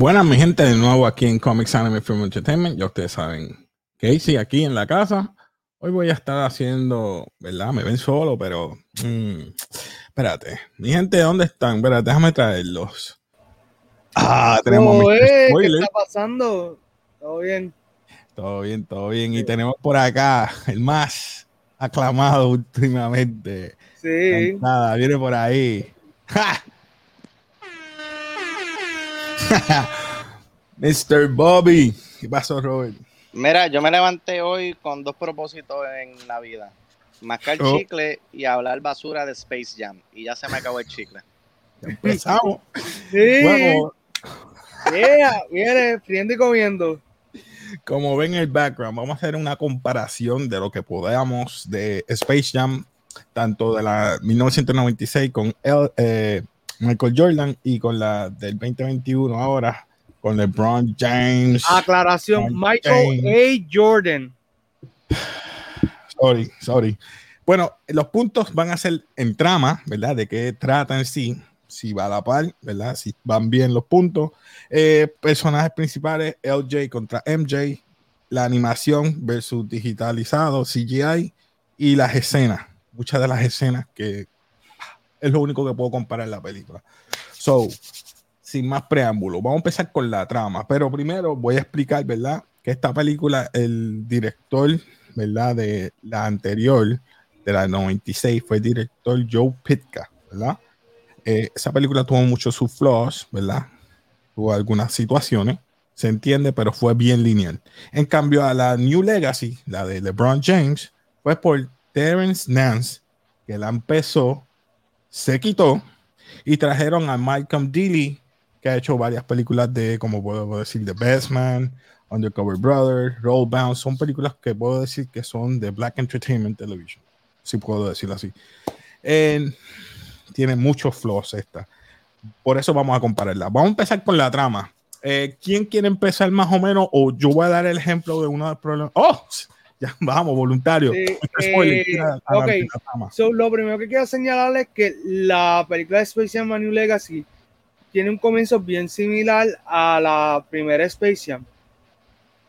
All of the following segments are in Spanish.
Buenas, mi gente, de nuevo aquí en Comics Anime Film Entertainment. Ya ustedes saben, Casey aquí en la casa. Hoy voy a estar haciendo, ¿verdad? Me ven solo, pero. mm, espérate. Mi gente, ¿dónde están? Espérate, déjame traerlos. Ah, tenemos Oh, eh, ¿Qué está pasando? Todo bien. Todo bien, todo bien. Y tenemos por acá el más aclamado últimamente. Sí. Nada, viene por ahí. ¡Ja! Mr. Bobby. ¿Qué pasó, Robert? Mira, yo me levanté hoy con dos propósitos en la vida. Mascar Oh. chicle y hablar basura de Space Jam. Y ya se me acabó el chicle. Ya empezamos. Sí. Bueno, Yeah, viene friendo y comiendo. como ven en el background, vamos a hacer una comparación de lo que podamos de Space Jam, tanto de la 1996 con el, eh, Michael Jordan y con la del 2021 ahora con LeBron James. Aclaración. Michael A. Jordan. Sorry, sorry. Bueno, los puntos van a ser en trama, ¿verdad? De qué trata en sí, si va a la par, ¿verdad? Si van bien los puntos. Eh, personajes principales, LJ contra MJ, la animación versus digitalizado, CGI y las escenas. Muchas de las escenas que es lo único que puedo comparar en la película. So, sin más preámbulo, vamos a empezar con la trama, pero primero voy a explicar, ¿verdad? Que esta película, el director ¿verdad? De la anterior, de la 96, fue el director Joe Pitka, ¿verdad? Eh, esa película tuvo muchos sus flaws, ¿verdad? Tuvo algunas situaciones, se entiende, pero fue bien lineal. En cambio, a la New Legacy, la de LeBron James, fue por Terrence Nance, que la empezó, se quitó y trajeron a Malcolm Dealey, que ha hecho varias películas de, como puedo decir, The Best Man, Undercover Brother, Rollbound, son películas que puedo decir que son de Black Entertainment Television, si puedo decirlo así. En- tiene muchos flaws esta. Por eso vamos a compararla. Vamos a empezar con la trama. Eh, ¿Quién quiere empezar más o menos? O yo voy a dar el ejemplo de uno de los problemas. ¡Oh! Ya, vamos, voluntario. Sí, Spoiler, eh. So, lo primero que quiero señalar es que la película de Space Jam A New Legacy tiene un comienzo bien similar a la primera Space Jam.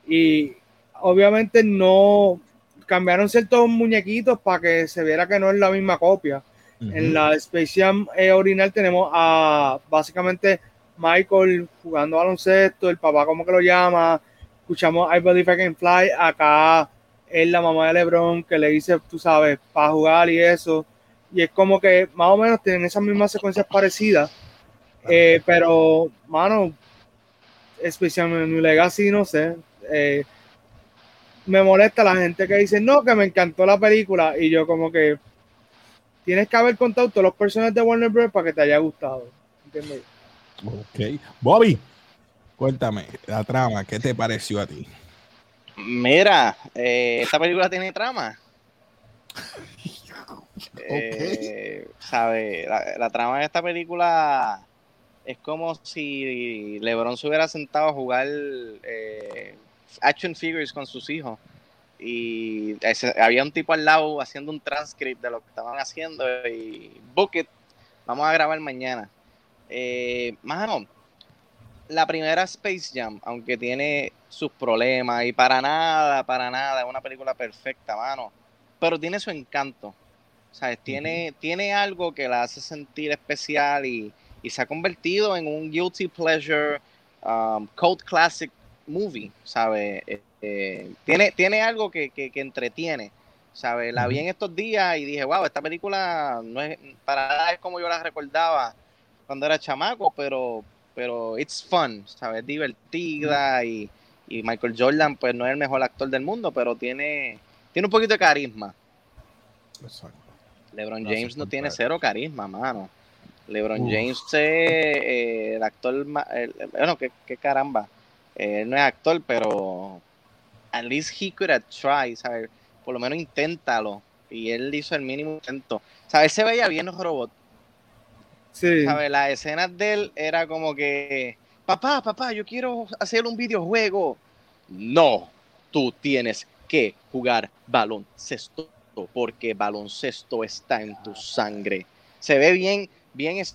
Y obviamente no cambiaron ciertos muñequitos para que se viera que no es la misma copia. En la Space Jam eh, original tenemos a básicamente Michael jugando baloncesto, el papá como que lo llama, escuchamos I Believe I Can Fly, acá es la mamá de LeBron que le dice, tú sabes, para jugar y eso, y es como que más o menos tienen esas mismas secuencias parecidas, eh, pero, mano, Space Jam New Legacy, no sé, eh, me molesta la gente que dice, no, que me encantó la película, y yo como que tienes que haber contado todos los personajes de Warner Bros. para que te haya gustado. ¿entiendes? Ok. Bobby, cuéntame la trama. ¿Qué te pareció a ti? Mira, eh, esta película tiene trama. Eh, ¿sabe? La, la trama de esta película es como si LeBron se hubiera sentado a jugar eh, action figures con sus hijos y ese- había un tipo al lado haciendo un transcript de lo que estaban haciendo y book it, vamos a grabar mañana. Eh, mano, la primera Space Jam, aunque tiene sus problemas y para nada, para nada, es una película perfecta, mano, pero tiene su encanto. ¿Sabes? Tiene, tiene algo que la hace sentir especial y, y se ha convertido en un guilty pleasure um, cult classic movie, ¿sabes? Eh, eh, tiene, tiene algo que, que, que entretiene, ¿sabes? La vi en estos días y dije, wow, esta película no es para nada es como yo la recordaba cuando era chamaco, pero, pero it's fun, ¿sabes? Divertida y, y Michael Jordan, pues no es el mejor actor del mundo, pero tiene, tiene un poquito de carisma. Exacto. LeBron Gracias, James no compadre. tiene cero carisma, mano. LeBron Uf. James es eh, el actor el- bueno, qué, qué caramba. Eh, él no es actor, pero at least he could have tried, ¿sabes? Por lo menos inténtalo. Y él hizo el mínimo intento. ¿Sabes? Él se veía bien robot. Sí. ¿Sabes? Las escenas de él era como que. Papá, papá, yo quiero hacer un videojuego. No, tú tienes que jugar baloncesto porque baloncesto está en tu sangre. Se ve bien, bien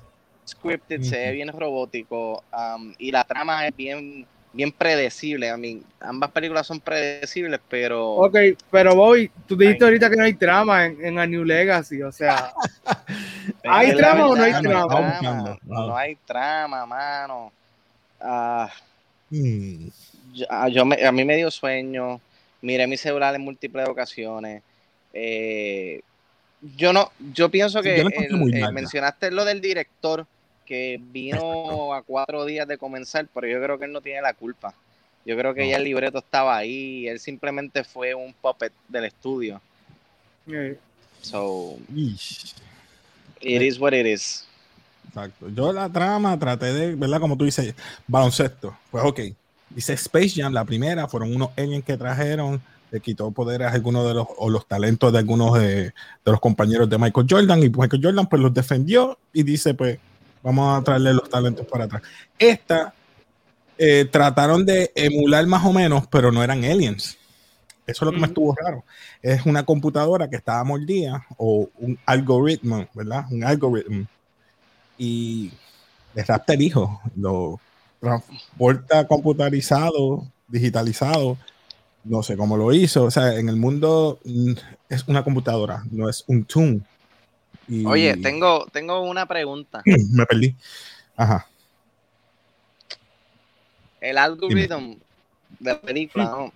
scripted, se ve bien robótico um, y la trama es bien bien predecible. A mí, ambas películas son predecibles, pero. Ok, pero Bobby, tú dijiste ahorita que no hay trama en, en A New Legacy, o sea. ¿Hay trama o no hay trama? No, hay trama, mano. Ah, yo, a mí me dio sueño. Miré mi celular en múltiples ocasiones. Eh, yo no, yo pienso que eh, mencionaste lo del director que vino a cuatro días de comenzar, pero yo creo que él no tiene la culpa. Yo creo que ya el libreto estaba ahí, él simplemente fue un puppet del estudio. So, it is what it is. Exacto. Yo la trama traté de, ¿verdad? Como tú dices, baloncesto. Pues ok. Dice Space Jam, la primera, fueron unos aliens que trajeron, le quitó poder a algunos de los, o los talentos de algunos de, de los compañeros de Michael Jordan, y Michael Jordan pues los defendió y dice, pues, Vamos a traerle los talentos para atrás. Esta eh, trataron de emular más o menos, pero no eran aliens. Eso es lo que me estuvo raro. Es una computadora que estaba mordida o un algoritmo, ¿verdad? Un algoritmo. Y el Raptor dijo, lo transporta computarizado, digitalizado. No sé cómo lo hizo. O sea, en el mundo mm, es una computadora, no es un tune. Oye, tengo, tengo una pregunta. Me perdí. Ajá. El algoritmo de la película, ¿no?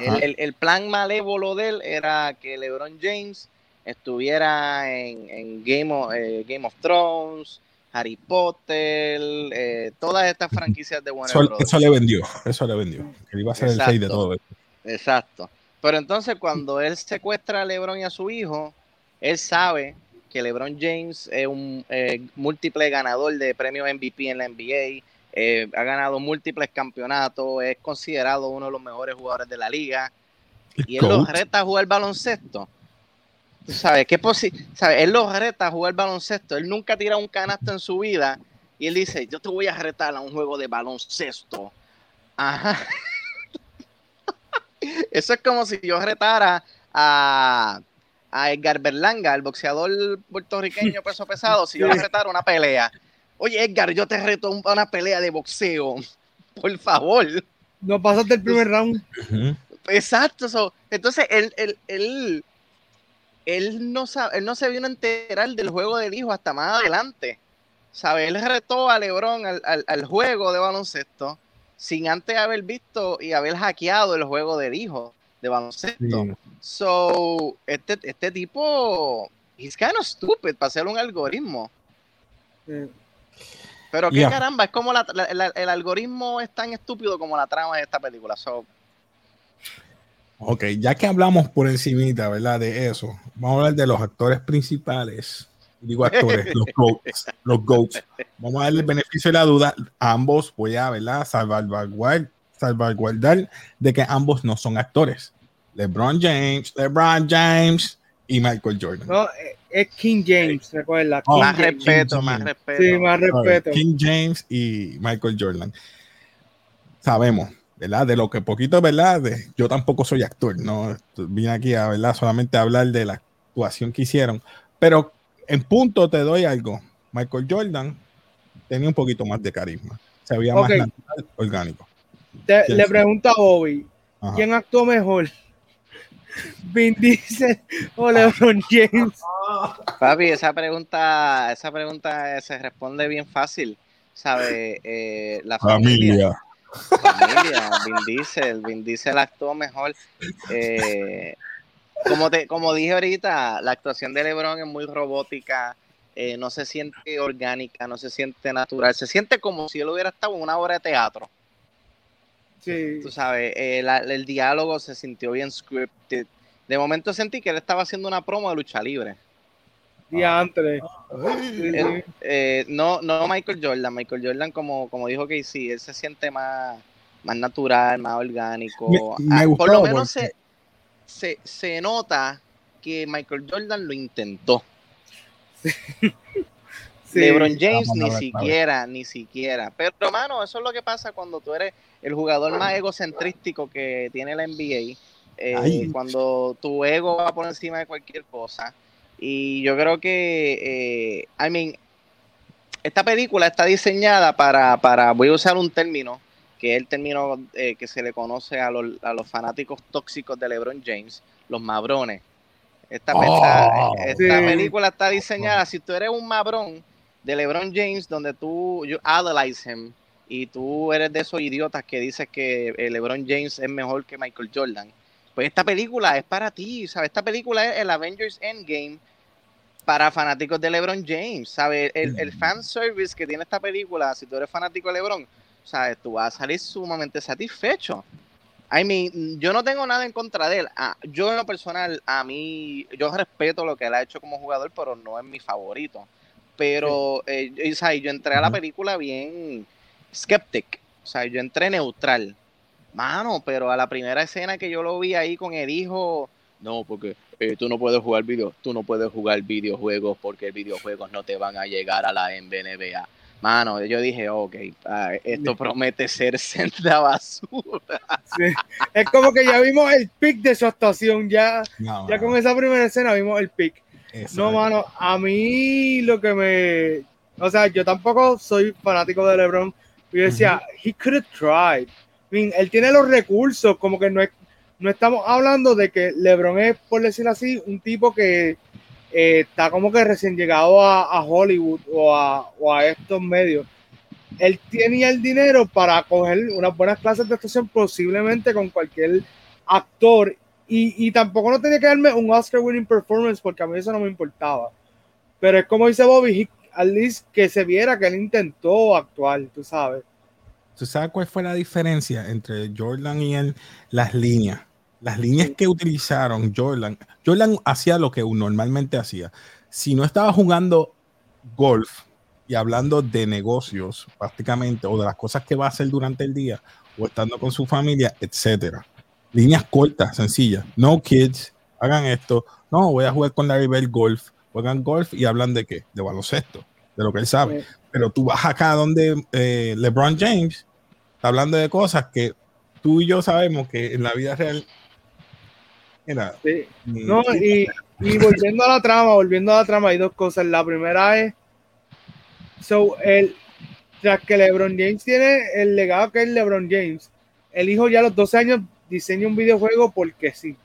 El, plan malévolo de él era que LeBron James estuviera en, Game, of, eh, Game of Thrones, Harry Potter, eh, todas estas franquicias de Warner eso, Eso le vendió, eso le vendió. Que iba a ser el 6 de todo esto. Exacto. Pero entonces cuando él secuestra a LeBron y a su hijo, él sabe que LeBron James es un eh, múltiple ganador de premios MVP en la NBA, eh, ha ganado múltiples campeonatos, es considerado uno de los mejores jugadores de la liga. Y él lo reta a jugar baloncesto. Tú sabes, ¿qué ¿sabes? Él lo reta a jugar baloncesto. Él nunca tira un canasto en su vida. Y él dice, yo te voy a retar a un juego de baloncesto. Ajá. Eso es como si yo retara a, a Edgar Berlanga, el boxeador puertorriqueño peso pesado, si yo le retara una pelea. Oye, Edgar, yo te reto una pelea de boxeo. Por favor. No pasaste el primer round. Exacto. entonces, él, él, él, él, no sabe, él no se vino a enterar del juego del hijo hasta más adelante. ¿Sabe? Él retó a Lebron al, al, juego de baloncesto sin antes haber visto y haber hackeado el juego del hijo de baloncesto. So, este, este tipo, he's kind of stupid para hacer un algoritmo. Pero qué caramba, es como el algoritmo es tan estúpido como la trama de esta película. So, ok, ya que hablamos por encimita, ¿verdad? De eso, vamos a hablar de los actores principales. Digo actores, los GOATs, los GOATs. Vamos a darle el beneficio de la duda. ambos voy a, ¿verdad? Salvaguardar, salvaguardar de que ambos no son actores. LeBron James, LeBron James y Michael Jordan. No, es King James, recuerda. más respeto, más respeto. Sí, más respeto. King James y Michael Jordan. Sabemos, ¿verdad? De lo que poquito, ¿verdad? yo tampoco soy actor, ¿no? Vine aquí a, ¿verdad? Solamente a hablar de la actuación que hicieron. Pero en punto te doy algo. Michael Jordan tenía un poquito más de carisma. Se veía más natural, orgánico. le pregunto a Bobby, ¿quién actuó mejor? Vin Diesel o LeBron James. Papi, esa pregunta, esa pregunta se responde bien fácil. ¿Sabe? Eh, la familia. familia. Vin Diesel, Vin Diesel actuó mejor. Eh, como, te, como dije ahorita, la actuación de LeBron es muy robótica. Eh, no se siente orgánica, no se siente natural, se siente como si él hubiera estado en una obra de teatro. Tú sabes, eh, el diálogo se sintió bien scripted. De momento sentí que él estaba haciendo una promo de lucha libre. Diantre. Eh, no, no Michael Jordan. Michael Jordan, como, como dijo que sí, él se siente más, más natural, más orgánico. Ah, por lo menos se, se, nota que Michael Jordan lo intentó. LeBron James ni siquiera, ni siquiera. Pero, hermano, eso es lo que pasa cuando tú eres el jugador más egocentrístico que tiene la NBA. Eh, cuando tu ego va por encima de cualquier cosa. Y yo creo que, eh, I mean, esta película está diseñada para, para, voy a usar un término, que es el término eh, que se le conoce a los, a los fanáticos tóxicos de LeBron James, los mabrones. Esta, Oh, esta sí. película está diseñada, si tú eres un mabrón de LeBron James, donde tú you idolize him, y tú eres de esos idiotas que dices que eh, LeBron James es mejor que Michael Jordan, pues esta película es para ti, ¿sabes? Esta película es el Avengers Endgame para fanáticos de LeBron James, ¿sabes? El, el fan service que tiene esta película, si tú eres fanático de LeBron, ¿sabes? Tú vas a salir sumamente satisfecho. I mean, yo no tengo nada en contra de él. Ah, yo en lo personal, a mí, yo respeto lo que él ha hecho como jugador, pero no es mi favorito. Pero, eh, ¿sabes? yo entré a la película bien skeptic. O sea, yo entré neutral. Mano, pero a la primera escena que yo lo vi ahí con el hijo, no, porque eh, tú no puedes jugar video, tú no puedes jugar videojuegos porque videojuegos no te van a llegar a la NBA. Mano, yo dije, ok, ah, esto promete ser senda basura. Sí. Es como que ya vimos el pic de su actuación, ya, No, ya con esa primera escena vimos el pic. No, mano, a mí lo que me. O sea, yo tampoco soy fanático de LeBron. Yo decía, he could have tried. Él tiene los recursos, como que no es. No estamos hablando de que LeBron es, por decirlo así, un tipo que eh, está como que recién llegado a, a Hollywood o a, o a estos medios. Él tenía el dinero para coger unas buenas clases de actuación, posiblemente con cualquier actor, y, y tampoco no tenía que darme un Oscar winning performance porque a mí eso no me importaba. Pero es como dice Bobby, he- at least que se viera que él intentó actuar, tú sabes. ¿Tú sabes cuál fue la diferencia entre Jordan y él? Las líneas. Las líneas que utilizaron Jordan. Jordan hacía lo que normalmente hacía. Si no estaba jugando golf y hablando de negocios prácticamente o de las cosas que va a hacer durante el día o estando con su familia, etcétera. Líneas cortas, sencillas. No kids, hagan esto. No, voy a jugar con Larry Bell golf. Juegan golf y hablan de qué? De baloncesto, de lo que él sabe. Pero tú vas acá donde eh, LeBron James está hablando de cosas que tú y yo sabemos que en la vida real. Sí. No, y, y volviendo a la trama, volviendo a la trama, hay dos cosas. La primera es, so, el, tras que LeBron James tiene el legado que es LeBron James, el hijo ya a los 12 años diseña un videojuego porque sí.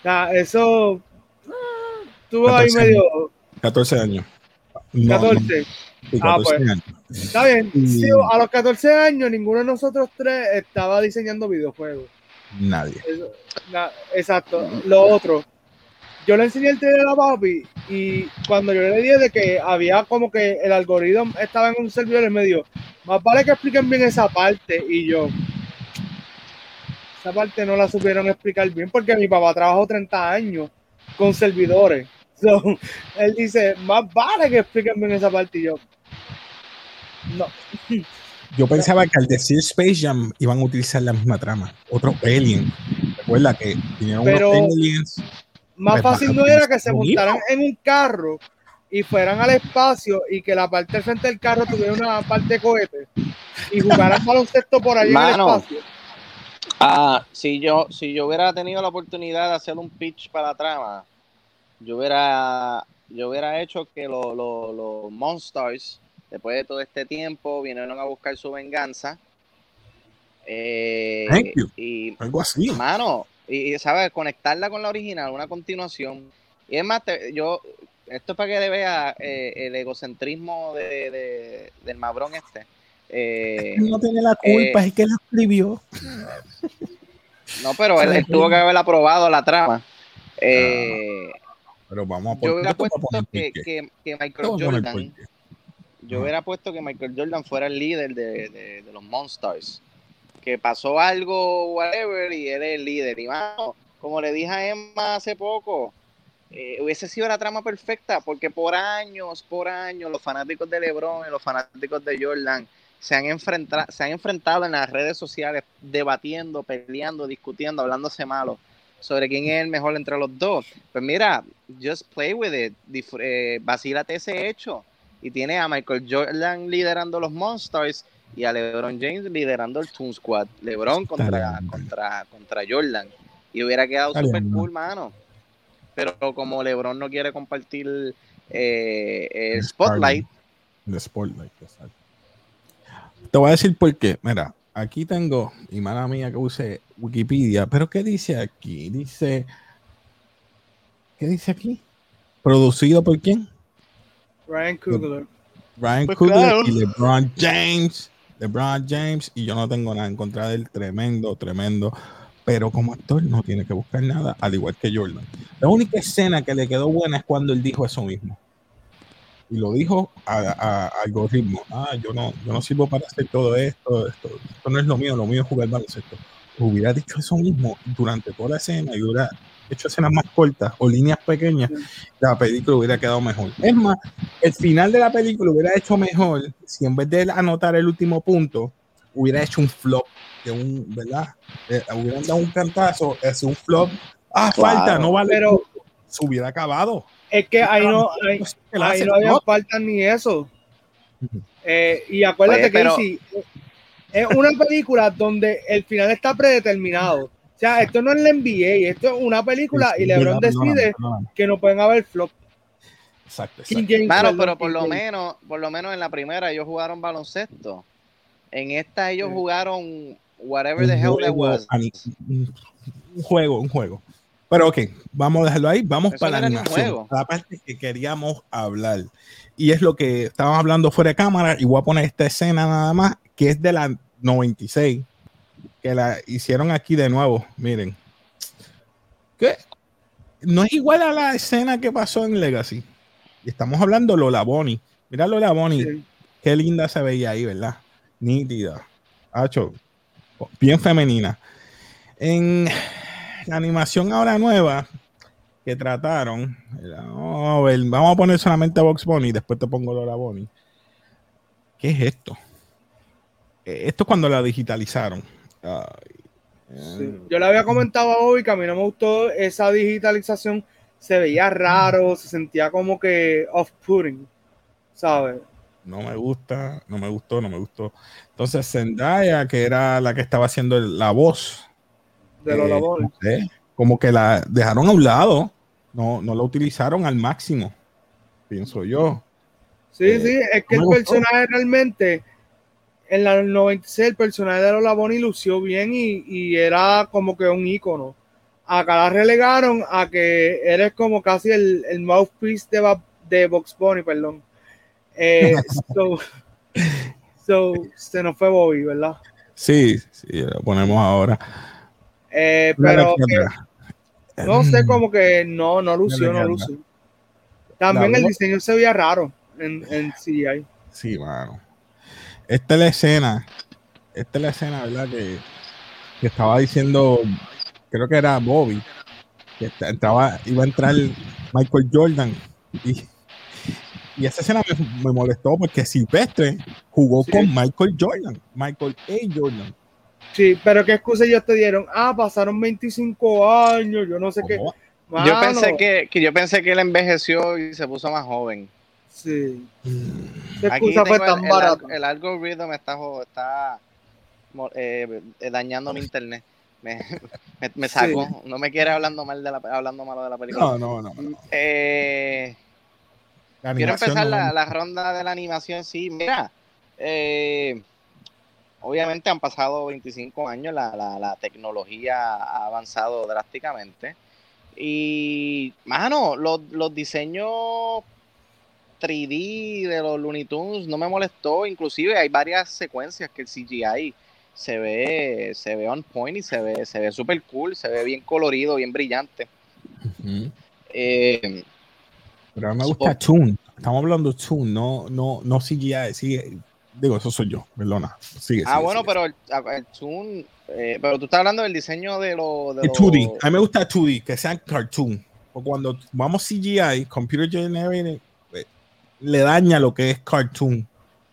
O sea, eso ah, estuvo ahí 14 medio 14 años. No, 14. no, sí, Ah, 14 pues. años. Está bien. Sí, a los 14 años, ninguno de nosotros tres estaba diseñando videojuegos. Nadie. Eso, na- exacto. Lo otro, yo le enseñé el trailer a papi y cuando yo le dije de que había como que el algoritmo estaba en un servidor en medio, más vale que expliquen bien esa parte y yo. Esa parte no la supieron explicar bien porque mi papá trabajó 30 años con servidores. So, él dice, más vale que expliquen bien esa parte y yo. No, Yo pensaba que al decir Space Jam iban a utilizar la misma trama. Otro alien. Recuerda que vinieron Pero- unos aliens. Más Pues, fácil no era que se lo montaran en un carro y fueran al espacio y que la parte del frente del carro tuviera una parte de cohete y jugaran baloncesto por ahí Mano. en el espacio. Ah, si yo, si yo hubiera tenido la oportunidad de hacer un pitch para la trama, yo hubiera, yo hubiera hecho que los los- los Monsters, después de todo este tiempo, vinieron a buscar su venganza. Eh, Thank you. y Algo así. Mano, y, y, sabes, conectarla con la original, una continuación. Y es más, te- yo, esto es para que vea eh, el egocentrismo de, de- del mabrón este. Eh, No tiene la culpa, es que lo escribió. no, pero él, él tuvo que haber aprobado la trama. Eh, Pero vamos a yo hubiera yo te voy a puesto poner que, que, Michael poner Jordan. Yo hubiera puesto que Michael Jordan fuera el líder de, de- de los Monsters. Que pasó algo, whatever, y él es el líder. Y mano, como le dije a Emma hace poco, eh, hubiese sido la trama perfecta, porque por años, por años, los fanáticos de LeBron y los fanáticos de Jordan se han, enfrenta- se han enfrentado en las redes sociales debatiendo, peleando, discutiendo, hablándose malo sobre quién es el mejor entre los dos. Pues mira, just play with it, dif- eh, vacílate ese hecho. Y tiene a Michael Jordan liderando los Monsters y a LeBron James liderando el Toon Squad. LeBron contra, contra, contra Jordan. Y hubiera quedado bien. cool, mano. Pero como LeBron no quiere compartir eh, el El spotlight, The Spotlight, exacto. Te voy a decir por qué. Mira, aquí tengo, y mala mía que use Wikipedia, pero ¿qué dice aquí? Dice, ¿qué dice aquí? ¿Producido por quién? Ryan Coogler. Ryan Pues Coogler claro. y LeBron James. LeBron James, y yo no tengo nada en contra de él, tremendo, tremendo. Pero como actor no tiene que buscar nada, al igual que Jordan. La única escena que le quedó buena es cuando él dijo eso mismo. Y lo dijo a, a- a algoritmo. Ah, yo no, yo no sirvo para hacer todo esto, esto. Esto no es lo mío, lo mío es jugar baloncesto. Hubiera dicho eso mismo durante toda la escena y hubiera hecho escenas más cortas o líneas pequeñas, la película hubiera quedado mejor. Es más, el final de la película hubiera hecho mejor si en vez de anotar el último punto, hubiera hecho un flop de un, ¿verdad? Eh, hubieran dado un cantazo, es un flop. Ah, Claro. falta, no vale. Pero se hubiera acabado. es que ahí no, ahí, Él ahí no había falta ni eso. Eh, y acuérdate Oye, que pero- sí, es una película donde el final está predeterminado. O sea, esto no es la NBA, esto es una película y LeBron decide perdóname. que no pueden haber flop. Exacto, exacto. Claro, pero por lo menos, por lo menos en la primera ellos jugaron baloncesto. En esta ellos Sí. jugaron whatever the hell juego, was. un juego, un juego. Pero ok, vamos a dejarlo ahí. Vamos Eso para no la. La parte que queríamos hablar. Y es lo que estábamos hablando fuera de cámara. Y voy a poner esta escena nada más, que es de la 96, que la hicieron aquí de nuevo. Miren. Que no es igual a la escena que pasó en Legacy. Estamos hablando Lola Bonnie. Mira Lola Bonnie. Sí. Qué linda se veía ahí, ¿verdad? Nítida. Hacho, bien femenina. En la animación ahora nueva que trataron, vamos a, ver, vamos a poner solamente a Box Bunny después te pongo Lola Bonnie. ¿Qué es esto? Eh, Esto es cuando la digitalizaron. Ay, Sí. eh, Yo le había comentado a Bobby que a mí no me gustó esa digitalización. Se veía raro, se sentía como que off-putting, ¿sabes? no me gusta, no me gustó, no me gustó. Entonces Zendaya, que era la que estaba haciendo la voz, De los Eh, labores. no sé, como que la dejaron a un lado, no, no la utilizaron al máximo, pienso yo. Sí, eh, sí, es que no el personaje realmente, en la 96, el personaje de Lola Bonnie lució bien y, y era como que un ícono. Acá la relegaron a que eres como casi el, el mouthpiece de, de Box Bunny, perdón. Eh, so, so, se nos fue Bobby, ¿verdad? Sí, sí, lo ponemos ahora. Eh, pero no sé, como que no, no lució, no lució. También el diseño se veía raro en, en CGI. Sí, mano. Esta es la escena, esta es la escena, ¿verdad? Que, que estaba diciendo, creo que era Bobby, que entraba, iba a entrar Michael Jordan y, y esa escena me, me molestó porque Silvestre jugó Sí. con Michael Jordan, Michael A. Jordan. Sí, pero qué excusa ellos te dieron. Ah, pasaron 25 años, yo no sé qué. Yo pensé que, que yo pensé que él envejeció y se puso más joven. Sí, Mm, qué Aquí excusa fue tengo tan el, el, barata. alg- el algoritmo me está, eh, dañando mi internet. Me, me, me sacó. No me quiere hablando mal de la hablando malo de la película. No, no, no. no. Eh, quiero empezar no- la, la ronda de la animación. Sí, mira. eh, obviamente han pasado 25 años, la, la, la tecnología ha avanzado drásticamente. Y, mano, los, los diseños 3D de los Looney Tunes no me molestó. Inclusive hay varias secuencias que el CGI se ve, se ve on point y se ve, se ve súper cool, se ve bien colorido, bien brillante. Eh, Pero a mí me gusta Toon. Estamos hablando de Toon, no, no, no CGI. Sigue. Digo, eso soy yo, perdona. Sigue. ah, sigue, bueno, sigue. pero el, el Toon, eh, pero tú estás hablando del diseño de los... De El los- 2D. A mí me gusta 2D, que sean cartoon. Porque cuando vamos CGI, Computer Generated, le daña lo que es cartoon.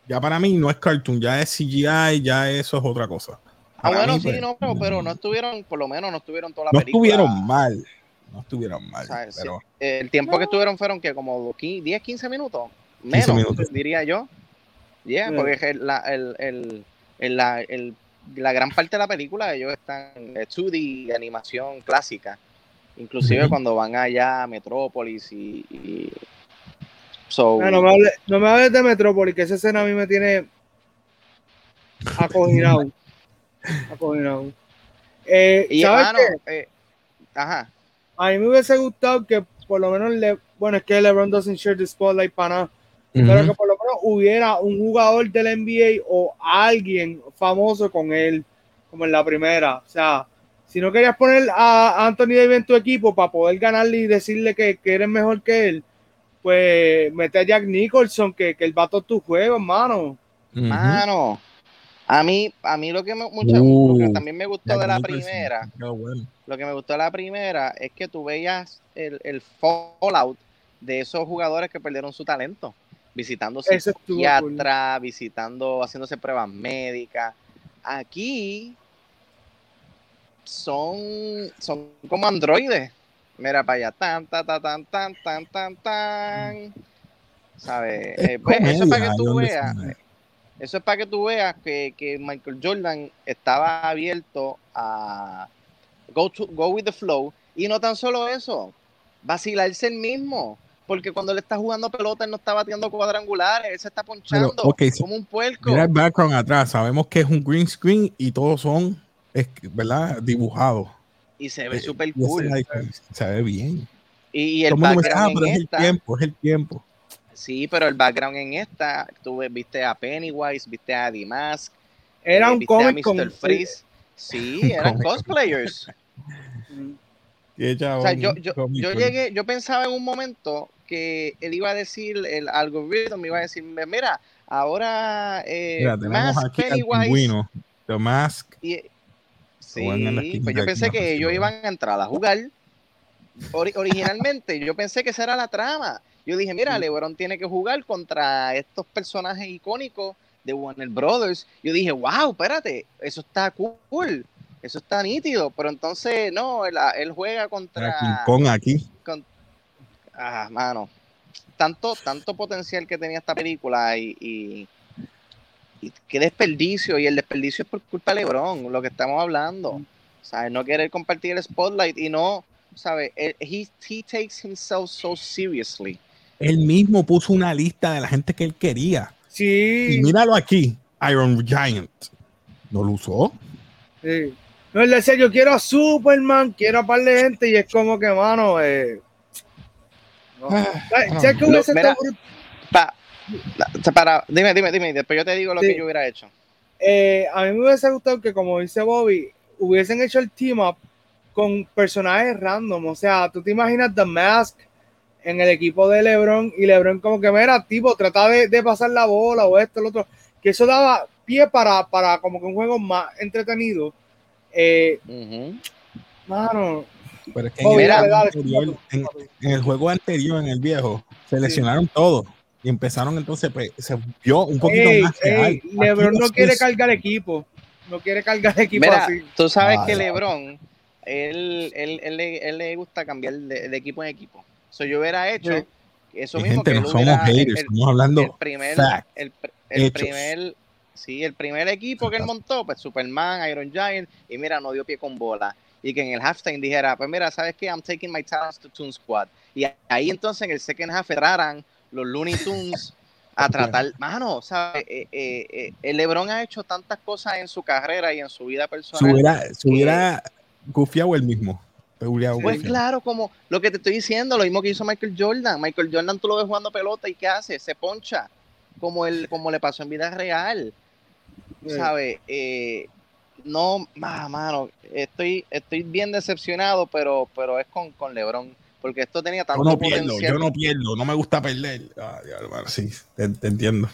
Ya para mí no es cartoon, ya es CGI, ya eso es otra cosa. Ah, Para bueno, mí, sí, pues, no, pero, pero no estuvieron, por lo menos no estuvieron toda la no película. estuvieron mal. No estuvieron mal. O sea, sí, pero el tiempo que estuvieron fueron que como 15, 10, 15 minutos. Menos, minutos. diría yo. Yeah, porque la, el, el, el- la, el- la gran parte de la película ellos están en 2D, animación clásica. Inclusive cuando van allá a Metrópolis y, y, So, Ah, no, me hables, no me hables de Metrópolis, que esa escena a mí me tiene acoginado. acoginado. Eh, y ¿Sabes mano, qué? eh, ajá. A mí me hubiese gustado que por lo menos, le, bueno, es que LeBron doesn't share the spotlight para nada, pero que por lo menos hubiera un jugador del NBA o alguien famoso con él, como en la primera. O sea, si no querías poner a Anthony Davis en tu equipo para poder ganarle y decirle que, que eres mejor que él, pues mete a Jack Nicholson, que, que el vato es tu juego, hermano. Mano, a mí, a mí lo que, me, mucho- Uh, lo que también me gustó de la primera, bueno. lo que me gustó de la primera es que tú veías el, el fallout de esos jugadores que perdieron su talento, visitando estuvo cool. psiquiatra, visitando, haciéndose pruebas médicas. Aquí son, son como androides. Mira para allá, tan, tan, tan, tan, tan, tan, tan. ¿Sabes? Eh, pues, eso es para que tú veas. Eso es para que tú veas que, que Michael Jordan estaba abierto a go, to, go with the flow. Y no tan solo eso, vacilarse el mismo. Porque cuando él está jugando pelota, él no está batiendo cuadrangulares, él se está ponchando como un puerco. Mira el background atrás, sabemos que es un green screen y todos son, ¿verdad? Dibujados y se ve Eh, súper cool. Se ve bien. Y, y el Todo me dice, ah, background pero en es el esta, tiempo, es el tiempo. sí, pero el background en esta, tú viste a Pennywise, viste a Eddie Mask, Era eh, un viste a cómic con... Mr. Freeze. Sí, Un eran cosplayers. Qué O sea, yo, yo, yo llegué, yo pensaba en un momento que él iba a decir, el algoritmo me iba a decir, mira, ahora eh, Mira, tenemos Mask, aquí al Pennywise, pingüino, The Mask. y- sí, pues yo pensé que ellos iban a entrar a jugar. Ori- originalmente, yo pensé que esa era la trama. Yo dije, mira, LeBron tiene que jugar contra estos personajes icónicos de Warner Brothers. Yo dije, wow, espérate, eso está cool, eso está nítido. Pero entonces, no, él, él juega contra... King Kong aquí. Ah, mano. Tanto, tanto potencial que tenía esta película y, y qué desperdicio. Y el desperdicio es por culpa de LeBron, lo que estamos hablando. ¿Sabes? No querer compartir el spotlight y no, ¿sabes? Él- He, he takes himself so seriously. Él mismo puso una lista de la gente que él quería. Sí, Y míralo aquí, Iron Giant. ¿No lo usó? sí. No, él decía, yo quiero a Superman, quiero a par de gente, y es como que, mano, eh, no. ¿Sabes ah, ¿sabes qué hubiese mira, estado Pa- para, dime, dime, dime, después yo te digo lo Sí. que yo hubiera hecho. Eh, a mí me hubiese gustado que, como dice Bobby, hubiesen hecho el team up con personajes random. O sea, tú te imaginas The Mask en el equipo de LeBron y LeBron como que, mira, tipo, trata de, de pasar la bola o esto, lo otro. Que eso daba pie para, para como que un juego más entretenido. Eh, mano, Pero es que en, Bobby, el, mira, dale, dale, anterior, en- en el juego anterior, en el viejo, se lesionaron todos. Y empezaron entonces, pues, se vio un poquito ey, más real. ey, LeBron no es- quiere cargar equipo. No quiere cargar equipo Mira, así. tú sabes Ah, que. LeBron, él, él, él, le- él le gusta cambiar de, de equipo en equipo. So, yo hubiera hecho Sí. eso Mi mismo gente, que no somos el- haters, el- estamos hablando el primer, fact, el, primer, sí, el primer equipo que él montó, pues Superman, Iron Giant, y mira, no dio pie con bola. Y que en el halftime dijera, pues mira, ¿sabes qué? I'm taking my talents to Toon Squad. Y ahí entonces en el second half entraran los Looney Tunes a tratar, mano, ¿sabes? Eh, eh, eh, el LeBron ha hecho tantas cosas en su carrera y en su vida se personal. hubiera, se hubiera gufiado él mismo. Se Pues gufiado. claro, como lo que te estoy diciendo, lo mismo que hizo Michael Jordan. Michael Jordan tú lo ves jugando pelota y ¿qué hace? Se poncha, como, el, como le pasó en vida real. ¿Sabes? Eh, no, mano, estoy, estoy bien decepcionado, pero, pero es con, con LeBron, porque esto tenía Yo tanto no pierdo, potencial. yo no pierdo, no me gusta perder. Ah, sí, te, te entiendo.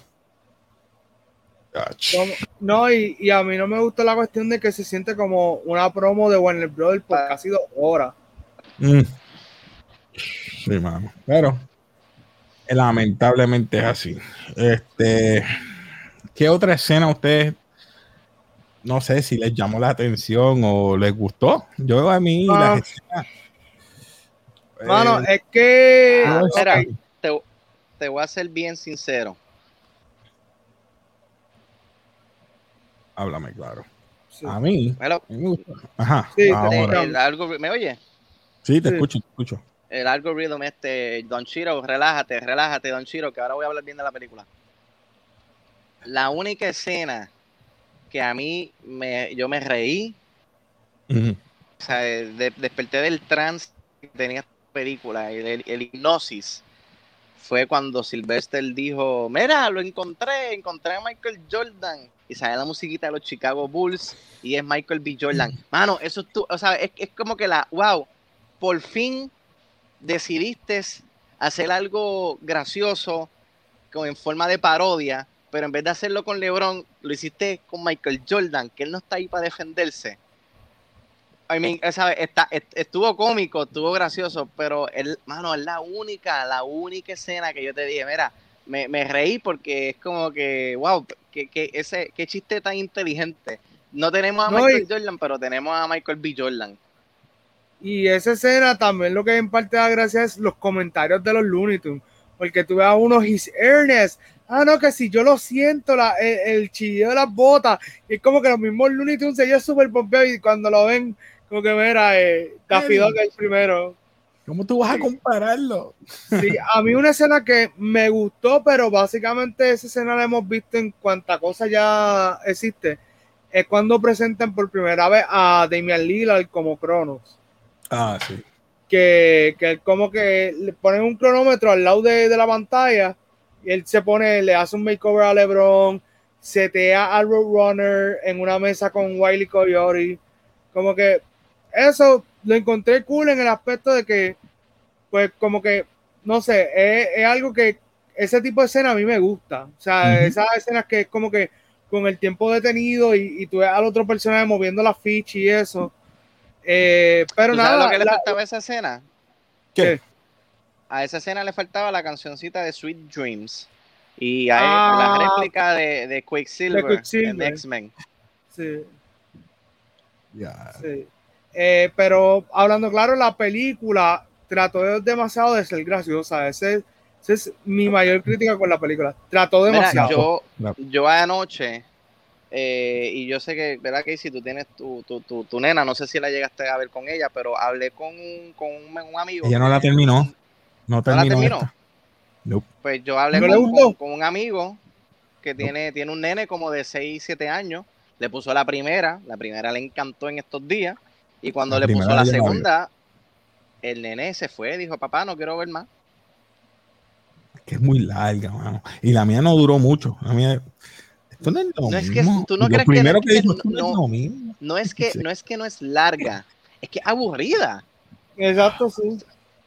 No, no, y, y a mí no me gusta la cuestión de que se siente como una promo de Warner Brothers por casi dos horas. Mm. Sí, mano. Pero lamentablemente es así. Este, ¿qué otra escena a ustedes no sé si les llamó la atención o les gustó? Yo a mí Ah. las escenas, Mano, eh, es que. Ah, ok, mira, te, te voy a ser bien sincero. háblame claro. sí. A mí, Hello. me gusta. Ajá. Sí. El- el algo- ¿Me oye? Sí, te Sí. escucho, te escucho. el algoritmo este, Don Chiro, relájate, relájate, Don Chiro, que ahora voy a hablar bien de la película. La única escena que a mí me, yo me reí, o sea, desperté del trance que tenía película, el, el, hipnosis, fue cuando Sylvester dijo, mira, lo encontré, encontré a Michael Jordan. Y sale la musiquita de los Chicago Bulls y es Michael B. Jordan. Mano, eso tú, o sea, es, es como que la, wow, por fin decidiste hacer algo gracioso como en forma de parodia, pero en vez de hacerlo con LeBron, lo hiciste con Michael Jordan, que él no está ahí para defenderse. I mean, Está, estuvo cómico, estuvo gracioso, pero él, mano, es la única, la única escena que yo te dije, mira, me, me reí porque es como que, wow, que, ese, qué chiste tan inteligente. No tenemos a Michael Jordan, pero tenemos a Michael B. Jordan. Y esa escena también lo que en parte da gracia es los comentarios de los Looney Tunes. Porque tú ves a uno, his Ernest. Ah, no, que si yo lo siento, la, el, chillido de las botas. Y es como que los mismos Looney Tunes se súper pompeados y cuando lo ven, como que mira, eh, Daffy Duck es el primero. ¿Cómo tú vas a compararlo? Sí, a mí una escena que me gustó, pero básicamente esa escena la hemos visto en cuanta cosa ya existe. Es cuando presentan por primera vez a Damian Lillard como Cronos. Ah, sí. Que, que como que le ponen un cronómetro al lado de, la pantalla y él se pone, le hace un makeover a LeBron, setea a Roadrunner en una mesa con Wiley Coyote. Como que eso lo encontré cool en el aspecto de que, pues, como que, no sé, es, algo que ese tipo de escena a mí me gusta. O sea, esas escenas que es como que con el tiempo detenido y, y tú ves al otro personaje moviendo la ficha y eso. Eh, pero nada. ¿Sabes lo que le faltaba a esa escena? ¿Qué? A esa escena le faltaba la cancioncita de Sweet Dreams. Y hay la ah. réplica de, de Quicksilver, en X-Men. Sí. Ya. Sí. Eh, pero hablando claro, la película trató demasiado de ser graciosa. Ese, esa es mi mayor crítica con la película. Trató demasiado. yo, yo anoche eh, y yo sé que, ¿verdad, Casey? Tú tienes tu, tu, tu, nena, no sé si la llegaste a ver con ella, pero hablé con, con un, amigo. Ella no la terminó. No, terminó. Pues yo hablé con, con, un amigo que tiene, tiene un nene como de 6, 7 años. Le puso la primera, la primera le encantó en estos días. Y cuando le puso la segunda, el nene se fue, dijo, papá, no quiero ver más. que es muy larga, mano. Y la mía no duró mucho. La mía no es, que tú no crees que, no, es que no es que no es larga, es que es aburrida. Exacto, sí.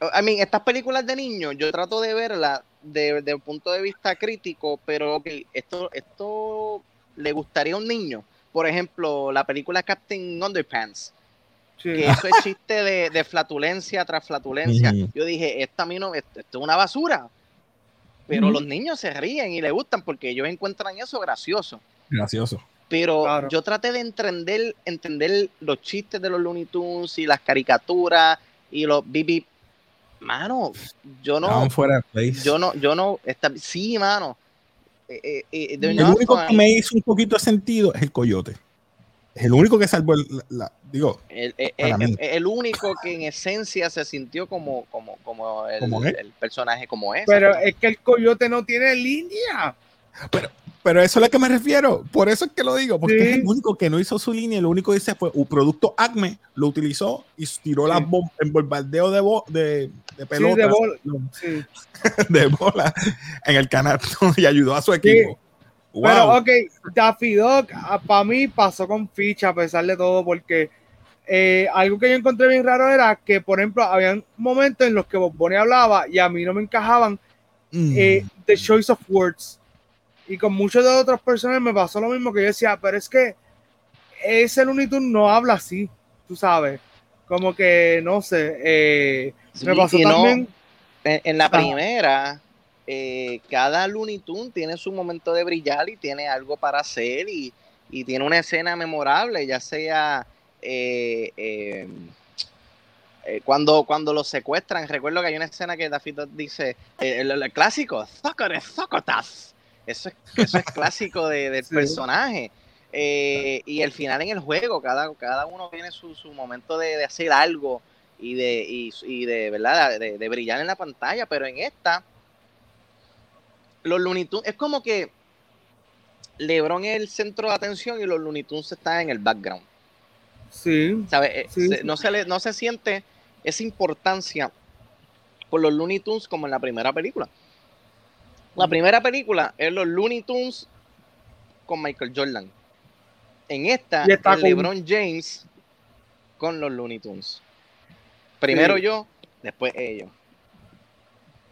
I mean, estas películas de niños, yo trato de verlas desde un punto de vista crítico, pero okay, esto, esto le gustaría a un niño. Por ejemplo, la película Captain Underpants, que eso es chiste de, flatulencia tras flatulencia. Yo dije, esta a mí no, esto es una basura. Pero los niños se ríen y le gustan porque ellos encuentran eso gracioso. Gracioso. Pero yo traté de entender, entender los chistes de los Looney Tunes y las caricaturas y los BB. Mano, yo no. Fuera yo no, yo no. sí, mano. Eh, eh, eh, el único que me hizo un poquito de sentido es el coyote. Es el único que salvó el, la, digo, el, el, único que en esencia se sintió como, como, como, el, personaje como es. Pero es que el coyote no tiene línea. Pero, pero eso es a lo que me refiero. Por eso es que lo digo, porque es el único que no hizo su línea. Lo único que dice fue un producto Acme, lo utilizó y tiró las bombas en bombardeo de, de, de pelota. de, bola. de bola en el canal y ayudó a su equipo. Pero, ok, Daffy Duck ah, para mí pasó con ficha a pesar de todo, porque eh, algo que yo encontré bien raro era que, por ejemplo, había momentos en los que Bob hablaba y a mí no me encajaban mm. eh, The Choice of Words. Y con muchas de otras personas me pasó lo mismo que yo decía, pero es que ese Looney Tunes no habla así, tú sabes. Como que, no sé, eh, me pasó también... en, la primera, eh, cada Looney Tunes tiene su momento de brillar y tiene algo para hacer y, tiene una escena memorable, ya sea eh, eh, cuando, cuando los secuestran. Recuerdo que hay una escena que David dice, el, clásico, Zocotas. Eso es, eso es clásico del personaje. y el final en el juego, cada, cada uno tiene su, momento de, hacer algo y de, y, y de verdad de, de brillar en la pantalla, pero en esta los Looney Tunes es como que LeBron es el centro de atención y los Looney Tunes están en el background. Sí. ¿Sabe? Eh, Sí, se- sí. No, se le, no se siente esa importancia por los Looney Tunes como en la primera película. La primera película es los Looney Tunes con Michael Jordan. En esta es con- LeBron James con los Looney Tunes. Primero Sí. yo, después ellos.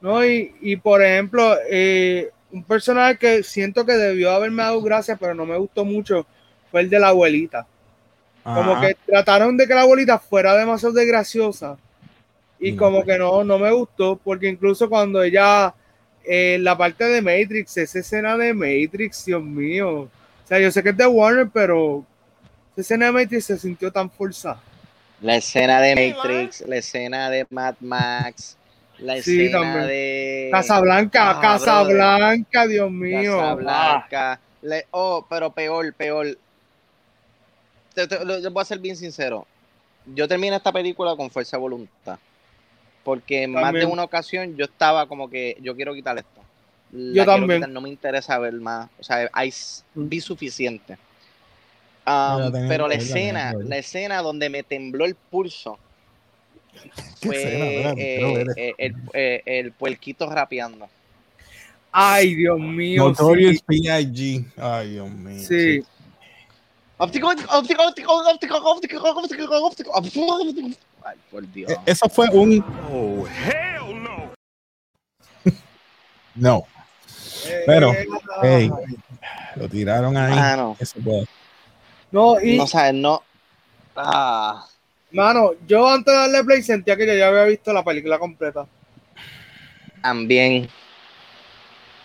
No, y, y por ejemplo, eh, un personaje que siento que debió haberme dado gracias, pero no me gustó mucho, fue el de la abuelita. Como que trataron de que la abuelita fuera demasiado de graciosa. Y Mm. como que no, no me gustó, porque incluso cuando ella, eh, la parte de Matrix, esa escena de Matrix, Dios mío. O sea, yo sé que es de Warner, pero esa escena de Matrix se sintió tan forzada. La escena de Matrix, la escena de Mad Max, la Sí, escena también. de Casablanca, Ah, Casablanca, Dios mío. Ah, Casablanca. Le- oh, pero peor, peor. Te, te- lo- yo voy a ser bien sincero. Yo terminé esta película con fuerza de voluntad. Porque en más de una ocasión yo estaba como que yo quiero quitar esto. La Yo también. quitar, no me interesa ver más. O sea, hay, Mm. vi suficiente. Um, pero la escena, la escena donde me tembló el pulso ¿Qué eh, eh, el, eh, el, puerquito rapeando. Ay, Dios mío. Notorious sí. P.I.G. Ay, Dios mío. Sí. Eso fue un. Oh, hell no. no. Eh, Pero, hey, lo tiraron ahí. Ah, no. Eso fue. No, y. No, o sea, no. Ah mano, yo antes de darle play sentía que yo ya había visto la película completa. También.